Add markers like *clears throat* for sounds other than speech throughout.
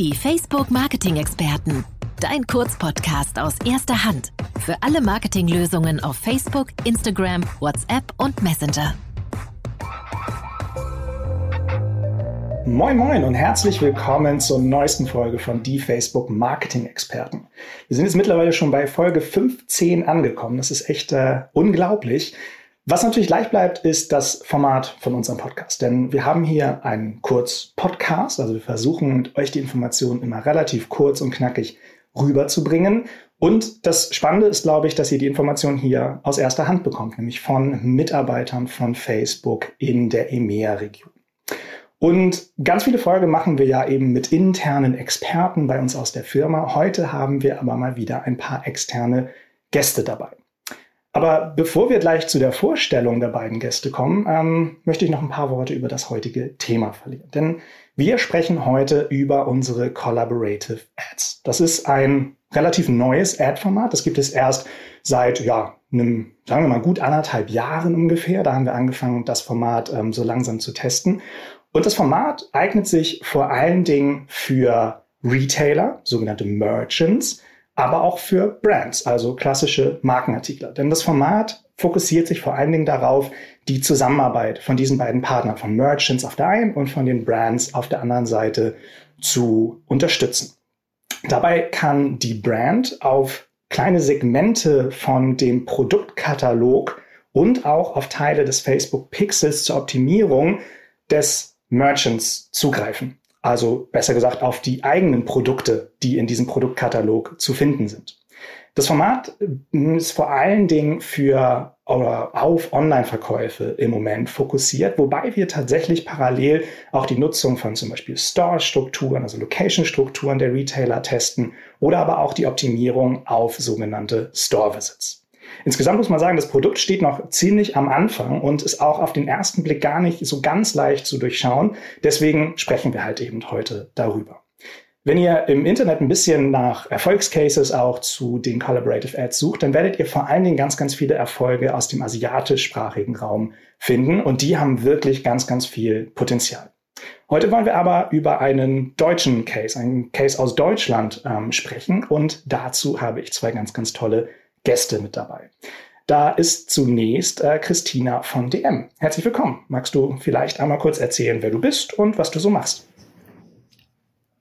Die Facebook Marketing Experten. Dein Kurzpodcast aus erster Hand. Für alle Marketinglösungen auf Facebook, Instagram, WhatsApp und Messenger. Moin Moin und herzlich willkommen zur neuesten Folge von Die Facebook Marketing Experten. Wir sind jetzt mittlerweile schon bei Folge 15 angekommen. Das ist echt äh, unglaublich. Was natürlich leicht bleibt, ist das Format von unserem Podcast. Denn wir haben hier einen Kurz-Podcast. Also wir versuchen euch die Informationen immer relativ kurz und knackig rüberzubringen. Und das Spannende ist, glaube ich, dass ihr die Informationen hier aus erster Hand bekommt, nämlich von Mitarbeitern von Facebook in der EMEA-Region. Und ganz viele Folgen machen wir ja eben mit internen Experten bei uns aus der Firma. Heute haben wir aber mal wieder ein paar externe Gäste dabei. Aber bevor wir gleich zu der Vorstellung der beiden Gäste kommen, ähm, möchte ich noch ein paar Worte über das heutige Thema verlieren. Denn wir sprechen heute über unsere Collaborative Ads. Das ist ein relativ neues Ad-Format. Das gibt es erst seit, ja, einem, sagen wir mal, gut anderthalb Jahren ungefähr. Da haben wir angefangen, das Format ähm, so langsam zu testen. Und das Format eignet sich vor allen Dingen für Retailer, sogenannte Merchants, aber auch für Brands, also klassische Markenartikler. Denn das Format fokussiert sich vor allen Dingen darauf, die Zusammenarbeit von diesen beiden Partnern, von Merchants auf der einen und von den Brands auf der anderen Seite zu unterstützen. Dabei kann die Brand auf kleine Segmente von dem Produktkatalog und auch auf Teile des Facebook Pixels zur Optimierung des Merchants zugreifen. Also besser gesagt auf die eigenen Produkte, die in diesem Produktkatalog zu finden sind. Das Format äh, ist vor allen Dingen für oder auf Online-Verkäufe im Moment fokussiert, wobei wir tatsächlich parallel auch die Nutzung von zum Beispiel Store-Strukturen, also Location-Strukturen der Retailer testen oder aber auch die Optimierung auf sogenannte Store-Visits. Insgesamt muss man sagen, das Produkt steht noch ziemlich am Anfang und ist auch auf den ersten Blick gar nicht so ganz leicht zu durchschauen. Deswegen sprechen wir halt eben heute darüber. Wenn ihr im Internet ein bisschen nach Erfolgscases auch zu den Collaborative Ads sucht, dann werdet ihr vor allen Dingen ganz, ganz viele Erfolge aus dem asiatischsprachigen Raum finden und die haben wirklich ganz, ganz viel Potenzial. Heute wollen wir aber über einen deutschen Case, einen Case aus Deutschland ähm, sprechen und dazu habe ich zwei ganz, ganz tolle Gäste mit dabei. Da ist zunächst äh, Christina von DM. Herzlich willkommen. Magst du vielleicht einmal kurz erzählen, wer du bist und was du so machst?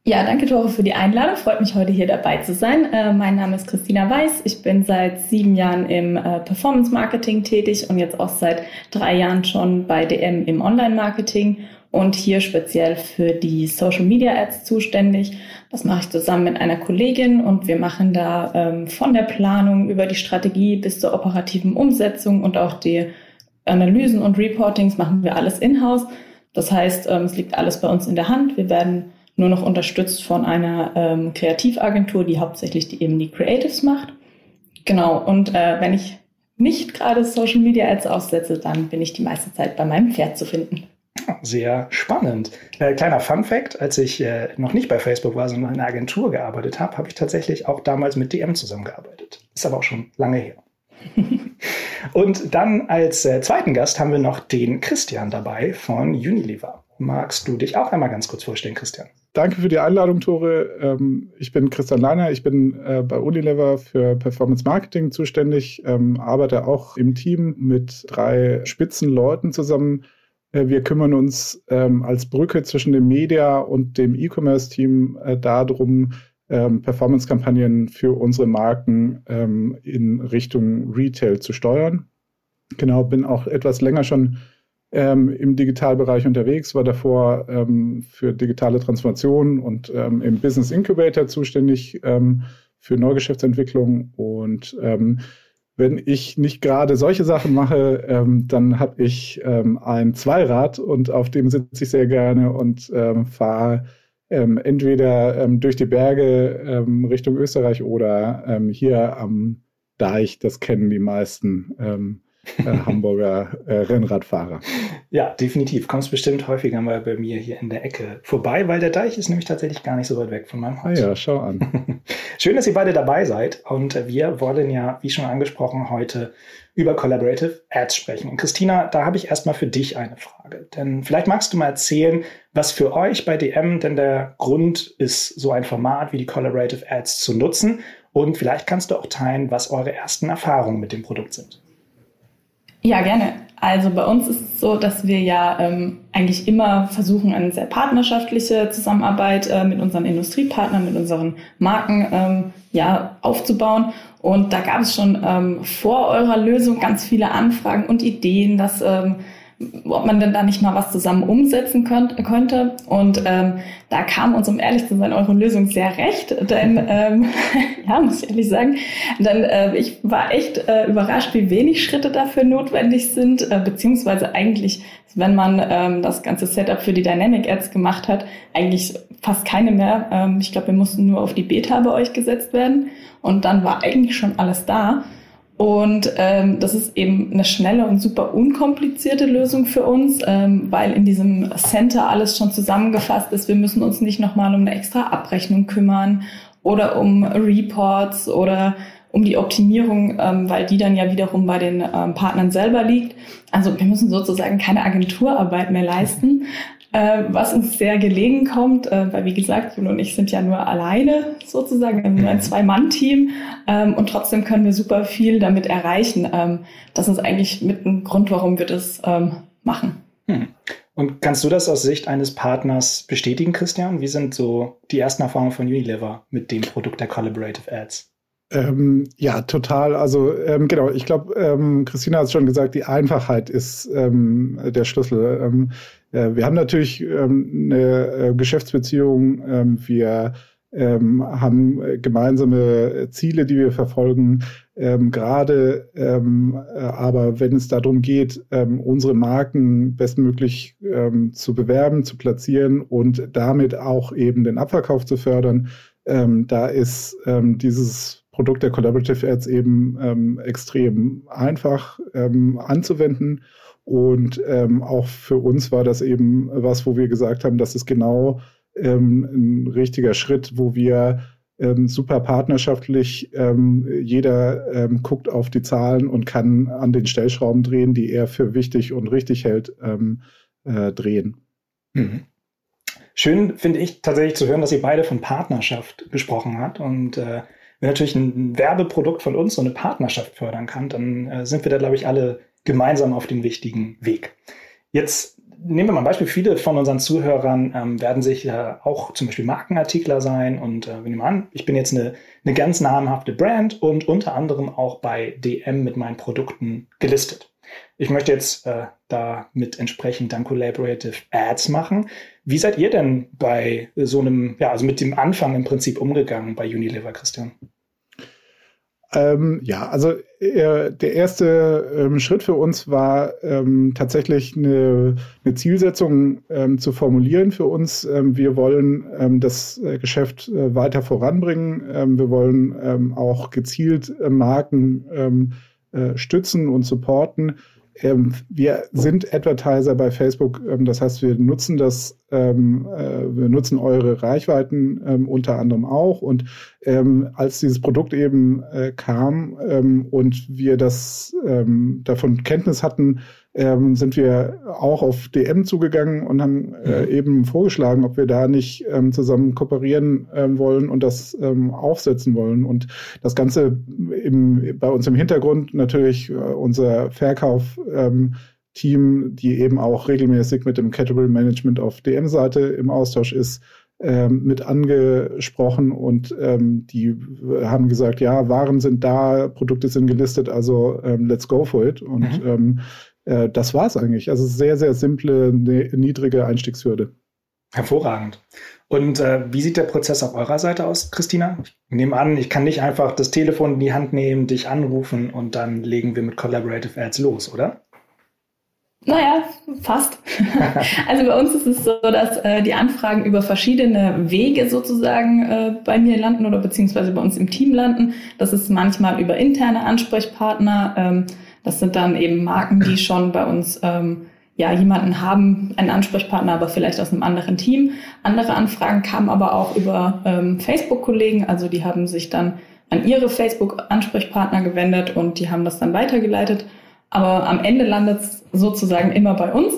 Ja, danke Tore für die Einladung. Freut mich heute hier dabei zu sein. Äh, mein Name ist Christina Weiß. Ich bin seit sieben Jahren im äh, Performance Marketing tätig und jetzt auch seit drei Jahren schon bei DM im Online Marketing und hier speziell für die Social Media Ads zuständig. Das mache ich zusammen mit einer Kollegin und wir machen da ähm, von der Planung über die Strategie bis zur operativen Umsetzung und auch die Analysen und Reportings machen wir alles in-house. Das heißt, ähm, es liegt alles bei uns in der Hand. Wir werden nur noch unterstützt von einer ähm, Kreativagentur, die hauptsächlich die, eben die Creatives macht. Genau, und äh, wenn ich nicht gerade Social Media Ads aussetze, dann bin ich die meiste Zeit bei meinem Pferd zu finden. Sehr spannend. Äh, kleiner Fun Fact, als ich äh, noch nicht bei Facebook war, sondern in einer Agentur gearbeitet habe, habe ich tatsächlich auch damals mit DM zusammengearbeitet. Ist aber auch schon lange her. *laughs* Und dann als äh, zweiten Gast haben wir noch den Christian dabei von Unilever. Magst du dich auch einmal ganz kurz vorstellen, Christian? Danke für die Einladung, Tore. Ähm, ich bin Christian Leiner, ich bin äh, bei Unilever für Performance Marketing zuständig, ähm, arbeite auch im Team mit drei Spitzenleuten zusammen wir kümmern uns ähm, als Brücke zwischen dem Media und dem E-Commerce-Team äh, darum, ähm, Performance-Kampagnen für unsere Marken ähm, in Richtung Retail zu steuern. Genau, bin auch etwas länger schon ähm, im Digitalbereich unterwegs, war davor ähm, für digitale Transformation und ähm, im Business Incubator zuständig für Neugeschäftsentwicklung und wenn ich nicht gerade solche Sachen mache, ähm, dann habe ich ähm, ein Zweirad und auf dem sitze ich sehr gerne und ähm, fahre ähm, entweder ähm, durch die Berge ähm, Richtung Österreich oder hier am Deich, das kennen die meisten, Hamburger äh, Rennradfahrer. Ja, definitiv. Kommst bestimmt häufiger mal bei mir hier in der Ecke vorbei, weil der Deich ist nämlich tatsächlich gar nicht so weit weg von meinem Haus. Ah ja, schau an. *laughs* Schön, dass ihr beide dabei seid. Und wir wollen ja, wie schon angesprochen, heute über Collaborative Ads sprechen. Und Christina, da habe ich erstmal für dich eine Frage. Denn vielleicht magst du mal erzählen, was für euch bei DM denn der Grund ist, so ein Format wie die Collaborative Ads zu nutzen. Und vielleicht kannst du auch teilen, was eure ersten Erfahrungen mit dem Produkt sind. Ja, gerne. Also bei uns ist es so, dass wir ja ähm, eigentlich immer versuchen, eine sehr partnerschaftliche Zusammenarbeit äh, mit unseren Industriepartnern, mit unseren Marken ähm, ja, aufzubauen. Und da gab es schon ähm, vor eurer Lösung ganz viele Anfragen und Ideen, dass ähm, ob man denn da nicht mal was zusammen umsetzen könnt, könnte. Und ähm, da kam uns, um ehrlich zu sein, eure Lösung sehr recht. Denn, ähm, *laughs* ja, muss ich ehrlich sagen, denn äh, ich war echt äh, überrascht, wie wenig Schritte dafür notwendig sind, äh, beziehungsweise eigentlich, wenn man ähm, das ganze Setup für die Dynamic Ads gemacht hat, eigentlich fast keine mehr. Ähm, ich glaube, wir mussten nur auf die Beta bei euch gesetzt werden. Und dann war eigentlich schon alles da. Und ähm, das ist eben eine schnelle und super unkomplizierte Lösung für uns, ähm, weil in diesem Center alles schon zusammengefasst ist. Wir müssen uns nicht nochmal um eine extra Abrechnung kümmern oder um Reports oder um die Optimierung, ähm, weil die dann ja wiederum bei den ähm, Partnern selber liegt. Also wir müssen sozusagen keine Agenturarbeit mehr leisten, äh, was uns sehr gelegen kommt, äh, weil wie gesagt, Jule und ich sind ja nur alleine sozusagen, wir sind ein Zwei-Mann-Team ähm, und trotzdem können wir super viel damit erreichen. Ähm, das ist eigentlich mit ein Grund, warum wir das ähm, machen. Hm. Und kannst du das aus Sicht eines Partners bestätigen, Christian? Wie sind so die ersten Erfahrungen von Unilever mit dem Produkt der Collaborative Ads? Ähm, ja, total. Also ähm, genau, ich glaube, ähm, Christina hat es schon gesagt, die Einfachheit ist ähm, der Schlüssel. Äh, wir haben natürlich ähm, eine äh, Geschäftsbeziehung. Ähm, wir ähm, haben gemeinsame Ziele, die wir verfolgen. Ähm, Gerade ähm, äh, aber, wenn es darum geht, ähm, unsere Marken bestmöglich ähm, zu bewerben, zu platzieren und damit auch eben den Abverkauf zu fördern, ähm, da ist ähm, dieses Produkt der Collaborative Ads eben ähm, extrem einfach ähm, anzuwenden. Und ähm, auch für uns war das eben was, wo wir gesagt haben, das ist genau ähm, ein richtiger Schritt, wo wir ähm, super partnerschaftlich, ähm, jeder guckt auf die Zahlen und kann an den Stellschrauben drehen, die er für wichtig und richtig hält, äh, drehen. Mhm. Schön finde ich tatsächlich zu hören, dass ihr beide von Partnerschaft gesprochen habt und äh, wenn natürlich ein Werbeprodukt von uns so eine Partnerschaft fördern kann, dann äh, sind wir da, glaube ich, alle gemeinsam auf dem richtigen Weg. Jetzt nehmen wir mal ein Beispiel. Viele von unseren Zuhörern ähm, werden sich ja auch zum Beispiel Markenartikler sein. Und äh, wir nehmen an, ich bin jetzt eine, eine ganz namhafte Brand und unter anderem auch bei DM mit meinen Produkten gelistet. Ich möchte jetzt äh, da mit entsprechend dann Collaborative Ads machen. Wie seid ihr denn bei so einem, ja, also mit dem Anfang im Prinzip umgegangen bei Unilever, Christian? Ähm, ja, also äh, der erste ähm, Schritt für uns war ähm, tatsächlich eine, eine Zielsetzung ähm, zu formulieren für uns. Ähm, wir wollen ähm, das äh, Geschäft äh, weiter voranbringen. wir wollen auch gezielt äh, Marken äh, stützen und supporten ähm, wir sind Advertiser bei Facebook, ähm, das heißt, wir nutzen das, ähm, äh, wir nutzen eure Reichweiten ähm, unter anderem auch. Und ähm, als dieses Produkt eben äh, kam ähm, und wir das davon Kenntnis hatten, ähm, sind wir auch auf DM zugegangen und haben äh, eben vorgeschlagen, ob wir da nicht ähm, zusammen kooperieren ähm, wollen und das ähm, aufsetzen wollen. Und das Ganze im, bei uns im Hintergrund natürlich äh, unser Verkauf. Ähm, Team, die eben auch regelmäßig mit dem Category Management auf DM-Seite im Austausch ist, ähm, mit angesprochen und ähm, die haben gesagt, ja, Waren sind da, Produkte sind gelistet, also ähm, let's go for it. Und mhm. ähm, äh, das war es eigentlich. Also sehr, sehr simple, ne, niedrige Einstiegshürde. Hervorragend. Und äh, wie sieht der Prozess auf eurer Seite aus, Christina? Ich nehme an, ich kann nicht einfach das Telefon in die Hand nehmen, dich anrufen und dann legen wir mit Collaborative Ads los, oder? Naja, fast. *laughs* also bei uns ist es so, dass äh, die Anfragen über verschiedene Wege sozusagen äh, bei mir landen oder beziehungsweise bei uns im Team landen. Das ist manchmal über interne Ansprechpartner. Ähm, Das sind dann eben Marken, die schon bei uns ähm, ja jemanden haben, einen Ansprechpartner, aber vielleicht aus einem anderen Team. Andere Anfragen kamen aber auch über ähm, Facebook-Kollegen, also die haben sich dann an ihre Facebook-Ansprechpartner gewendet und die haben das dann weitergeleitet. Aber am Ende landet es sozusagen immer bei uns.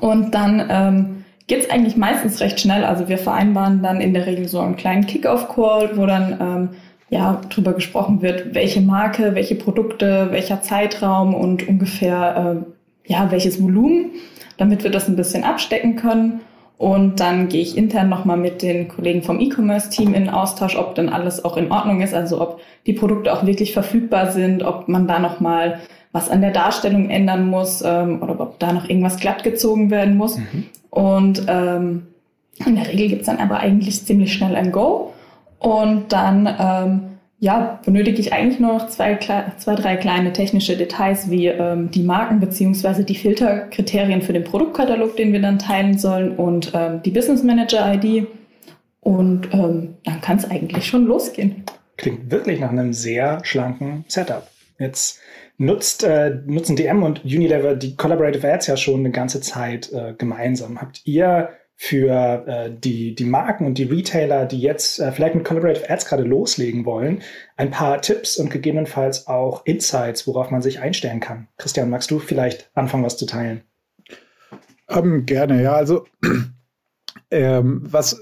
Und dann ähm, geht eigentlich meistens recht schnell. Also wir vereinbaren dann in der Regel so einen kleinen Kick-Off-Call, wo dann ähm, ja drüber gesprochen wird, welche Marke, welche Produkte, welcher Zeitraum und ungefähr äh, ja welches Volumen, damit wir das ein bisschen abstecken können. Und dann gehe ich intern nochmal mit den Kollegen vom E-Commerce-Team in Austausch, ob denn alles auch in Ordnung ist, also ob die Produkte auch wirklich verfügbar sind, ob man da nochmal was an der Darstellung ändern muss ähm, oder ob da noch irgendwas glatt gezogen werden muss. Mhm. Und ähm, in der Regel gibt's dann aber eigentlich ziemlich schnell ein Go. Und dann ähm, ja, benötige ich eigentlich nur noch zwei, zwei drei kleine technische Details wie ähm, die Marken beziehungsweise die Filterkriterien für den Produktkatalog, den wir dann teilen sollen und ähm, die Business Manager ID. Und ähm, dann kann es eigentlich schon losgehen. Klingt wirklich nach einem sehr schlanken Setup. Jetzt nutzt, äh, nutzen DM und Unilever die Collaborative Ads ja schon eine ganze Zeit äh, gemeinsam. Habt ihr für äh, die, die Marken und die Retailer, die jetzt äh, vielleicht mit Collaborative Ads gerade loslegen wollen, ein paar Tipps und gegebenenfalls auch Insights, worauf man sich einstellen kann? Christian, magst du vielleicht anfangen, was zu teilen? Ähm, gerne, ja. Also *clears throat* ähm, was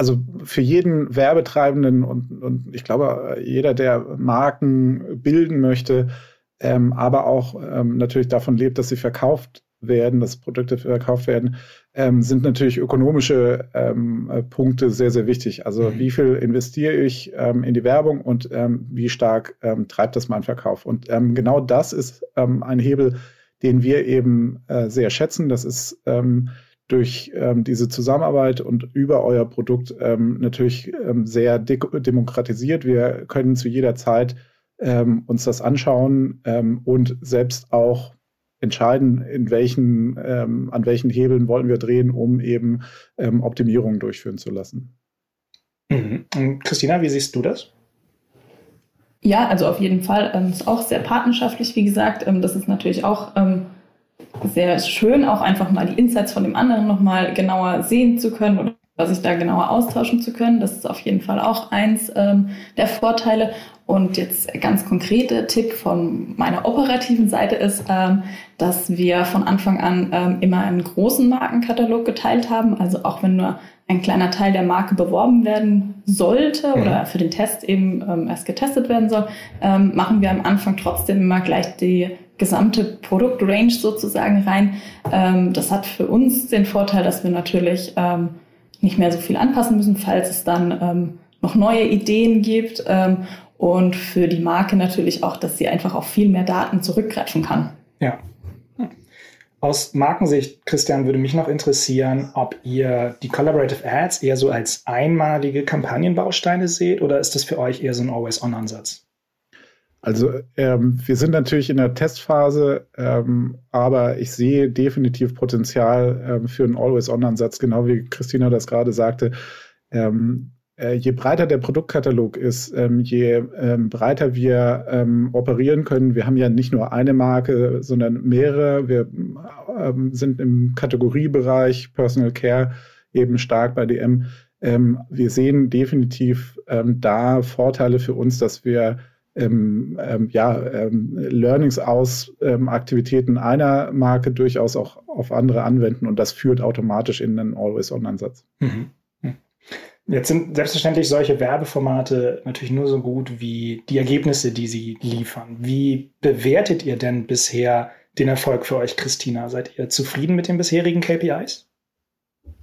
also für jeden Werbetreibenden und, und ich glaube, jeder, der Marken bilden möchte, ähm, aber auch ähm, natürlich davon lebt, dass sie verkauft werden, dass Produkte verkauft werden, ähm, sind natürlich ökonomische ähm, äh, Punkte sehr, sehr wichtig. Also mhm. wie viel investiere ich ähm, in die Werbung und ähm, wie stark ähm, treibt das meinen Verkauf? Und ähm, genau das ist ein Hebel, den wir eben äh, sehr schätzen. Das ist durch diese Zusammenarbeit und über euer Produkt natürlich sehr de demokratisiert. Wir können zu jeder Zeit uns das anschauen und selbst auch entscheiden, in welchen, ähm, an welchen Hebeln wollen wir drehen, um eben Optimierungen durchführen zu lassen. Mhm. Christina, wie siehst du das? Ja, also auf jeden Fall. Ähm, ist auch sehr partnerschaftlich, wie gesagt. Ähm, das ist natürlich auch ähm, sehr schön, auch einfach mal die Insights von dem anderen nochmal genauer sehen zu können oder sich da genauer austauschen zu können. Das ist auf jeden Fall auch eins ähm, der Vorteile. Und jetzt ganz konkrete Tipp von meiner operativen Seite ist, ähm, dass wir von Anfang an ähm, immer einen großen Markenkatalog geteilt haben. Also auch wenn nur ein kleiner Teil der Marke beworben werden sollte mhm. oder für den Test eben ähm, erst getestet werden soll, ähm, machen wir am Anfang trotzdem immer gleich die gesamte Produktrange sozusagen rein. Ähm, das hat für uns den Vorteil, dass wir natürlich ähm, nicht mehr so viel anpassen müssen, falls es dann ähm, noch neue Ideen gibt. Ähm, und für die Marke natürlich auch, dass sie einfach auf viel mehr Daten zurückgreifen kann. Ja. Aus Markensicht, Christian, würde mich noch interessieren, ob ihr die Collaborative Ads eher so als einmalige Kampagnenbausteine seht oder ist das für euch eher so ein Always-On-Ansatz? Also ähm, wir sind natürlich in der Testphase, ähm, aber ich sehe definitiv Potenzial ähm, für einen Always-On-Ansatz, genau wie Christina das gerade sagte. Ähm, äh, je breiter der Produktkatalog ist, ähm, je ähm, breiter wir operieren können. Wir haben ja nicht nur eine Marke, sondern mehrere. Wir sind im Kategoriebereich Personal Care eben stark bei DM. wir sehen definitiv da Vorteile für uns, dass wir ähm, ähm, ja, ähm, Learnings aus ähm, Aktivitäten einer Marke durchaus auch auf andere anwenden und das führt automatisch in einen Always-On-Ansatz. Mhm. mhm. Jetzt sind selbstverständlich solche Werbeformate natürlich nur so gut wie die Ergebnisse, die sie liefern. Wie bewertet ihr denn bisher den Erfolg für euch, Christina? Seid ihr zufrieden mit den bisherigen KPIs?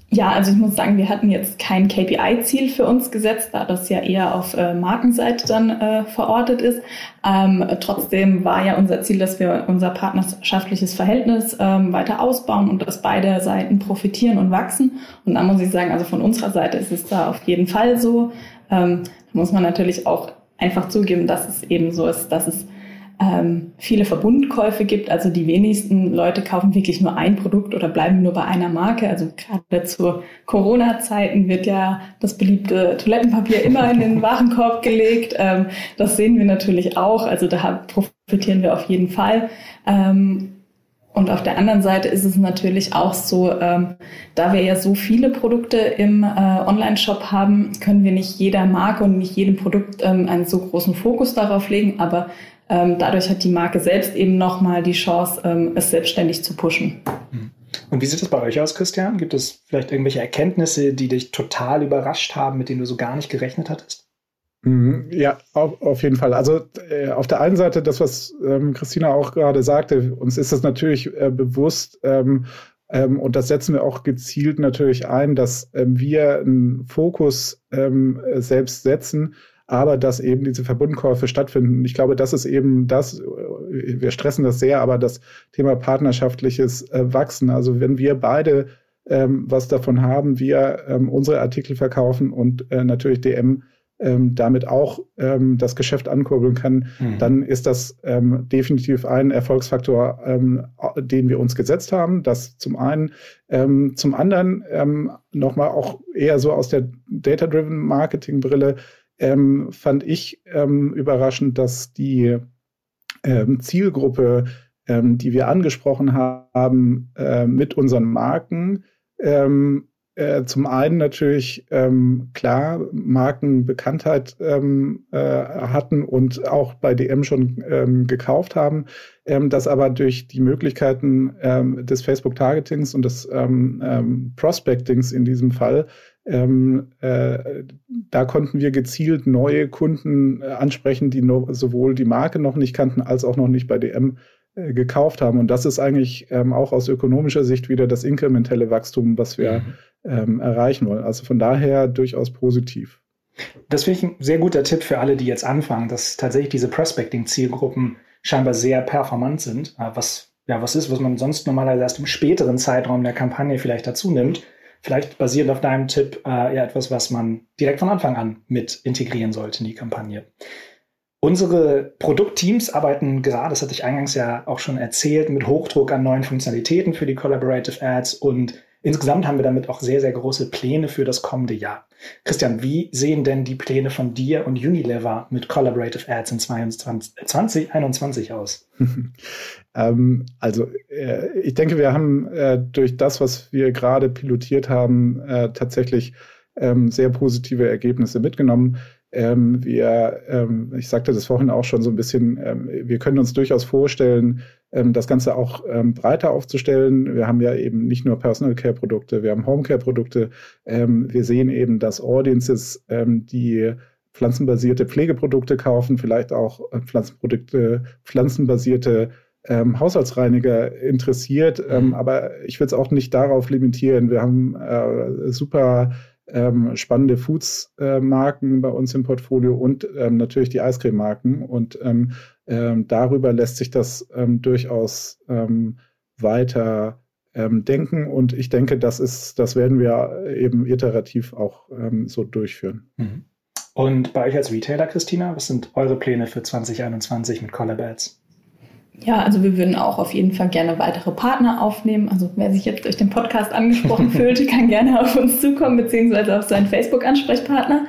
Ja, also ich muss sagen, wir hatten jetzt kein KPI-Ziel für uns gesetzt, da das ja eher auf äh, Markenseite dann äh, verortet ist. Ähm, trotzdem war ja unser Ziel, dass wir unser partnerschaftliches Verhältnis ähm, weiter ausbauen und dass beide Seiten profitieren und wachsen. Und da muss ich sagen, also von unserer Seite ist es da auf jeden Fall so. Ähm, muss man natürlich auch einfach zugeben, dass es eben so ist, dass es ähm, viele Verbundkäufe gibt. Also die wenigsten Leute kaufen wirklich nur ein Produkt oder bleiben nur bei einer Marke. Also gerade zu Corona-Zeiten wird ja das beliebte Toilettenpapier immer in den Warenkorb gelegt. Ähm, das sehen wir natürlich auch. Also da profitieren wir auf jeden Fall. Ähm, und auf der anderen Seite ist es natürlich auch so, ähm, da wir ja so viele Produkte im äh, Online-Shop haben, können wir nicht jeder Marke und nicht jedem Produkt ähm, einen so großen Fokus darauf legen. Aber dadurch hat die Marke selbst eben nochmal die Chance, ähm, es selbstständig zu pushen. Mhm. Und wie sieht es bei euch aus, Christian? Gibt es vielleicht irgendwelche Erkenntnisse, die dich total überrascht haben, mit denen du so gar nicht gerechnet hattest? Mhm, ja, auf, auf, jeden Fall. Also äh, auf der einen Seite, das, was ähm, Christina auch gerade sagte, uns ist das natürlich äh, bewusst ähm, ähm, und das setzen wir auch gezielt natürlich ein, dass ähm, wir einen Fokus ähm, selbst setzen, aber dass eben diese Verbundkäufe stattfinden. Ich glaube, das ist eben das, äh, wir stressen das sehr, aber das Thema partnerschaftliches äh, Wachsen. Also wenn wir beide ähm, was davon haben, wir unsere Artikel verkaufen und äh, natürlich DM ähm, damit auch ähm, das Geschäft ankurbeln kann, mhm. dann ist das ähm, definitiv ein Erfolgsfaktor, ähm, den wir uns gesetzt haben. Das zum einen. Ähm, zum anderen ähm, nochmal auch eher so aus der Data-Driven Marketing-Brille ähm, fand ich ähm, überraschend, dass die ähm, Zielgruppe, ähm, die wir angesprochen haben, äh, mit unseren Marken, ähm, äh, zum einen natürlich ähm, klar Markenbekanntheit äh, hatten und auch bei DM schon gekauft haben, ähm, das aber durch die Möglichkeiten des Facebook-Targetings und des Prospectings in diesem Fall ähm, äh, da konnten wir gezielt neue Kunden äh, ansprechen, die no sowohl die Marke noch nicht kannten, als auch noch nicht bei DM äh, gekauft haben. Und das ist eigentlich ähm, auch aus ökonomischer Sicht wieder das inkrementelle Wachstum, was wir mhm ähm, erreichen wollen. Also von daher durchaus positiv. Das finde ich ein sehr guter Tipp für alle, die jetzt anfangen, dass tatsächlich diese Prospecting-Zielgruppen scheinbar sehr performant sind, äh, was ja was ist, was man sonst normalerweise erst im späteren Zeitraum der Kampagne vielleicht dazu nimmt. Vielleicht basierend auf deinem Tipp äh, ja etwas, was man direkt von Anfang an mit integrieren sollte in die Kampagne. Unsere Produktteams arbeiten gerade, das hatte ich eingangs ja auch schon erzählt, mit Hochdruck an neuen Funktionalitäten für die Collaborative Ads und Insgesamt haben wir damit auch sehr, sehr große Pläne für das kommende Jahr. Christian, wie sehen denn die Pläne von dir und Unilever mit Collaborative Ads in 2021 aus? *laughs* ähm, also äh, ich denke, wir haben äh, durch das, was wir gerade pilotiert haben, äh, tatsächlich ähm, sehr positive Ergebnisse mitgenommen. Ähm, wir, ähm, ich sagte das vorhin auch schon so ein bisschen, ähm, wir können uns durchaus vorstellen, ähm, das Ganze auch ähm, breiter aufzustellen. Wir haben ja eben nicht nur Personal Care Produkte, wir haben Home Care Produkte. Ähm, wir sehen eben, dass Audiences, die pflanzenbasierte Pflegeprodukte kaufen, vielleicht auch äh, Pflanzenprodukte, pflanzenbasierte ähm, Haushaltsreiniger interessiert. Ähm, aber ich will es auch nicht darauf limitieren. Wir haben äh, super ähm, spannende Foods-Marken äh, bei uns im Portfolio und ähm, natürlich die Eiscreme-Marken. Und ähm, ähm darüber lässt sich das ähm, durchaus ähm, weiter denken. Und ich denke, das ist, das werden wir eben iterativ auch so durchführen. Mhm. Und bei euch als Retailer, Christina, was sind eure Pläne für 2021 mit Collab Ads? Ja, also wir würden auch auf jeden Fall gerne weitere Partner aufnehmen. Also wer sich jetzt durch den Podcast angesprochen *laughs* fühlt, kann gerne auf uns zukommen, beziehungsweise auf seinen Facebook-Ansprechpartner.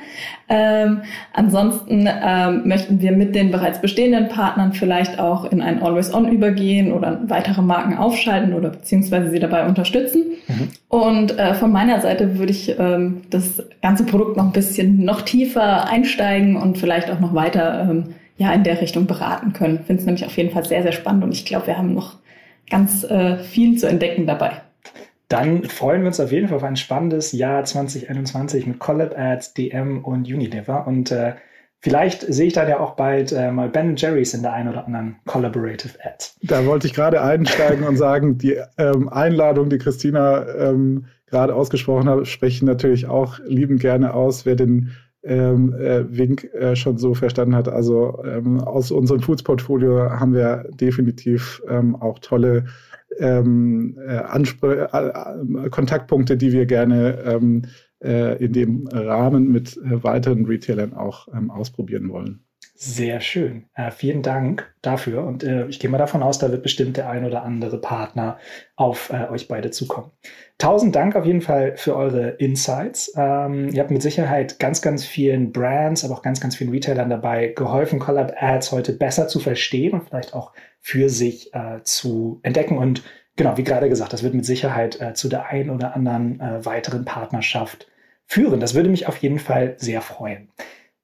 Ähm, ansonsten ähm, möchten wir mit den bereits bestehenden Partnern vielleicht auch in ein Always-On übergehen oder weitere Marken aufschalten oder beziehungsweise sie dabei unterstützen. Mhm. Und äh, von meiner Seite würde ich ähm, das ganze Produkt noch ein bisschen noch tiefer einsteigen und vielleicht auch noch weiter ähm, ja in der Richtung beraten können. Finde es nämlich auf jeden Fall sehr, sehr spannend und ich glaube, wir haben noch ganz äh, viel zu entdecken dabei. Dann freuen wir uns auf jeden Fall auf ein spannendes Jahr 2021 mit Collab Ads, DM und Unilever. Und äh, vielleicht sehe ich dann ja auch bald äh, mal Ben Jerry's in der einen oder anderen Collaborative Ad. Da wollte ich gerade einsteigen und sagen, die ähm, Einladung, die Christina ähm, gerade ausgesprochen hat, spreche ich natürlich auch liebend gerne aus. Wer den ähm, äh, Wink äh, schon so verstanden hat. Also ähm, aus unserem Foods-Portfolio haben wir definitiv ähm, auch tolle ähm, äh, äh, Kontaktpunkte, die wir gerne ähm, äh, in dem Rahmen mit äh, weiteren Retailern auch ähm, ausprobieren wollen. Sehr schön. Äh, vielen Dank dafür. Und äh, ich gehe mal davon aus, da wird bestimmt der ein oder andere Partner auf äh, euch beide zukommen. Tausend Dank auf jeden Fall für eure Insights. Ähm, ihr habt mit Sicherheit ganz, ganz vielen Brands, aber auch ganz, ganz vielen Retailern dabei geholfen, Collab Ads heute besser zu verstehen und vielleicht auch für sich äh, zu entdecken. Und genau, wie gerade gesagt, das wird mit Sicherheit äh, zu der ein oder anderen äh, weiteren Partnerschaft führen. Das würde mich auf jeden Fall sehr freuen.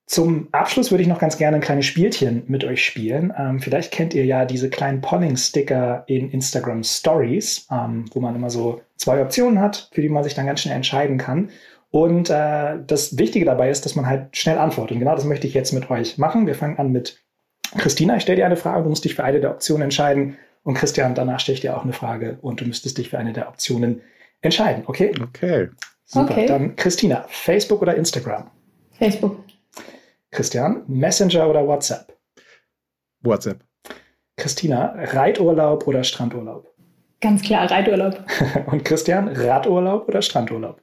Zum Abschluss würde ich noch ganz gerne ein kleines Spielchen mit euch spielen. Ähm, vielleicht kennt ihr ja diese kleinen Polling-Sticker in Instagram Stories, ähm, wo man immer so zwei Optionen hat, für die man sich dann ganz schnell entscheiden kann. Und äh, das Wichtige dabei ist, dass man halt schnell antwortet. Und genau das möchte ich jetzt mit euch machen. Wir fangen an mit Christina. Ich stelle dir eine Frage, du musst dich für eine der Optionen entscheiden. Und Christian, danach stelle ich dir auch eine Frage und du müsstest dich für eine der Optionen entscheiden. Okay? Okay. Super. Okay. Dann Christina, Facebook oder Instagram? Facebook. Christian, Messenger oder WhatsApp? WhatsApp. Christina, Reiturlaub oder Strandurlaub? Ganz klar, Reiturlaub. *laughs* Und Christian, Radurlaub oder Strandurlaub?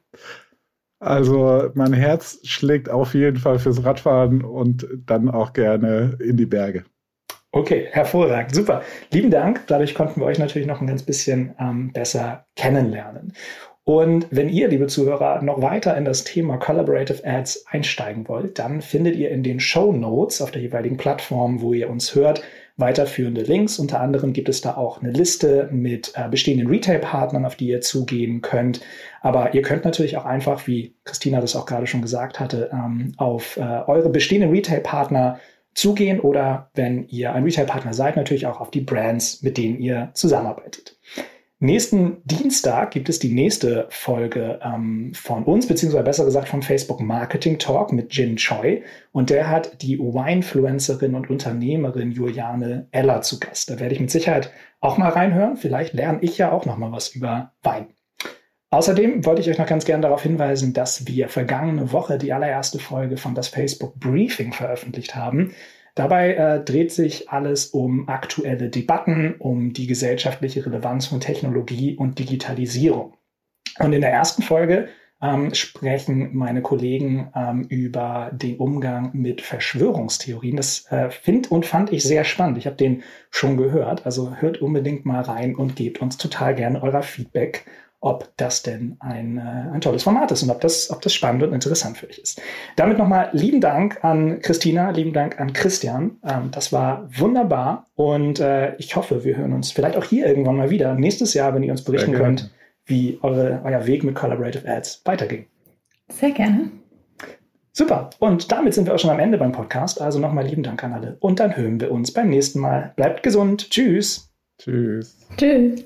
Also mein Herz schlägt auf jeden Fall fürs Radfahren und dann auch gerne in die Berge. Okay, hervorragend, super. Lieben Dank. Dadurch konnten wir euch natürlich noch ein ganz bisschen ähm, besser kennenlernen. Und wenn ihr, liebe Zuhörer, noch weiter in das Thema Collaborative Ads einsteigen wollt, dann findet ihr in den Show Notes auf der jeweiligen Plattform, wo ihr uns hört, weiterführende Links. Unter anderem gibt es da auch eine Liste mit äh, bestehenden Retail-Partnern, auf die ihr zugehen könnt. Aber ihr könnt natürlich auch einfach, wie Christina das auch gerade schon gesagt hatte, ähm, auf äh, eure bestehenden Retail-Partner zugehen oder wenn ihr ein Retail-Partner seid, natürlich auch auf die Brands, mit denen ihr zusammenarbeitet. Nächsten Dienstag gibt es die nächste Folge ähm, von uns, beziehungsweise besser gesagt vom Facebook Marketing Talk mit Jin Choi. Und der hat die Winefluencerin und Unternehmerin Juliane Eller zu Gast. Da werde ich mit Sicherheit auch mal reinhören. Vielleicht lerne ich ja auch noch mal was über Wein. Außerdem wollte ich euch noch ganz gern darauf hinweisen, dass wir vergangene Woche die allererste Folge von das Facebook Briefing veröffentlicht haben. Dabei äh, dreht sich alles um aktuelle Debatten, um die gesellschaftliche Relevanz von Technologie und Digitalisierung. Und in der ersten Folge ähm, sprechen meine Kollegen ähm, über den Umgang mit Verschwörungstheorien. Das äh, finde und fand ich sehr spannend. Ich habe den schon gehört. Also hört unbedingt mal rein und gebt uns total gerne euer Feedback ob das denn ein, äh, ein tolles Format ist und ob das, ob das spannend und interessant für euch ist. Damit nochmal lieben Dank an Christina, lieben Dank an Christian. Ähm, das war wunderbar und äh, ich hoffe, wir hören uns vielleicht auch hier irgendwann mal wieder nächstes Jahr, wenn ihr uns berichten könnt, wie eure, euer Weg mit Collaborative Ads weiterging. Sehr gerne. Super. Und damit sind wir auch schon am Ende beim Podcast. Also nochmal lieben Dank an alle. Und dann hören wir uns beim nächsten Mal. Bleibt gesund. Tschüss. Tschüss. Tschüss.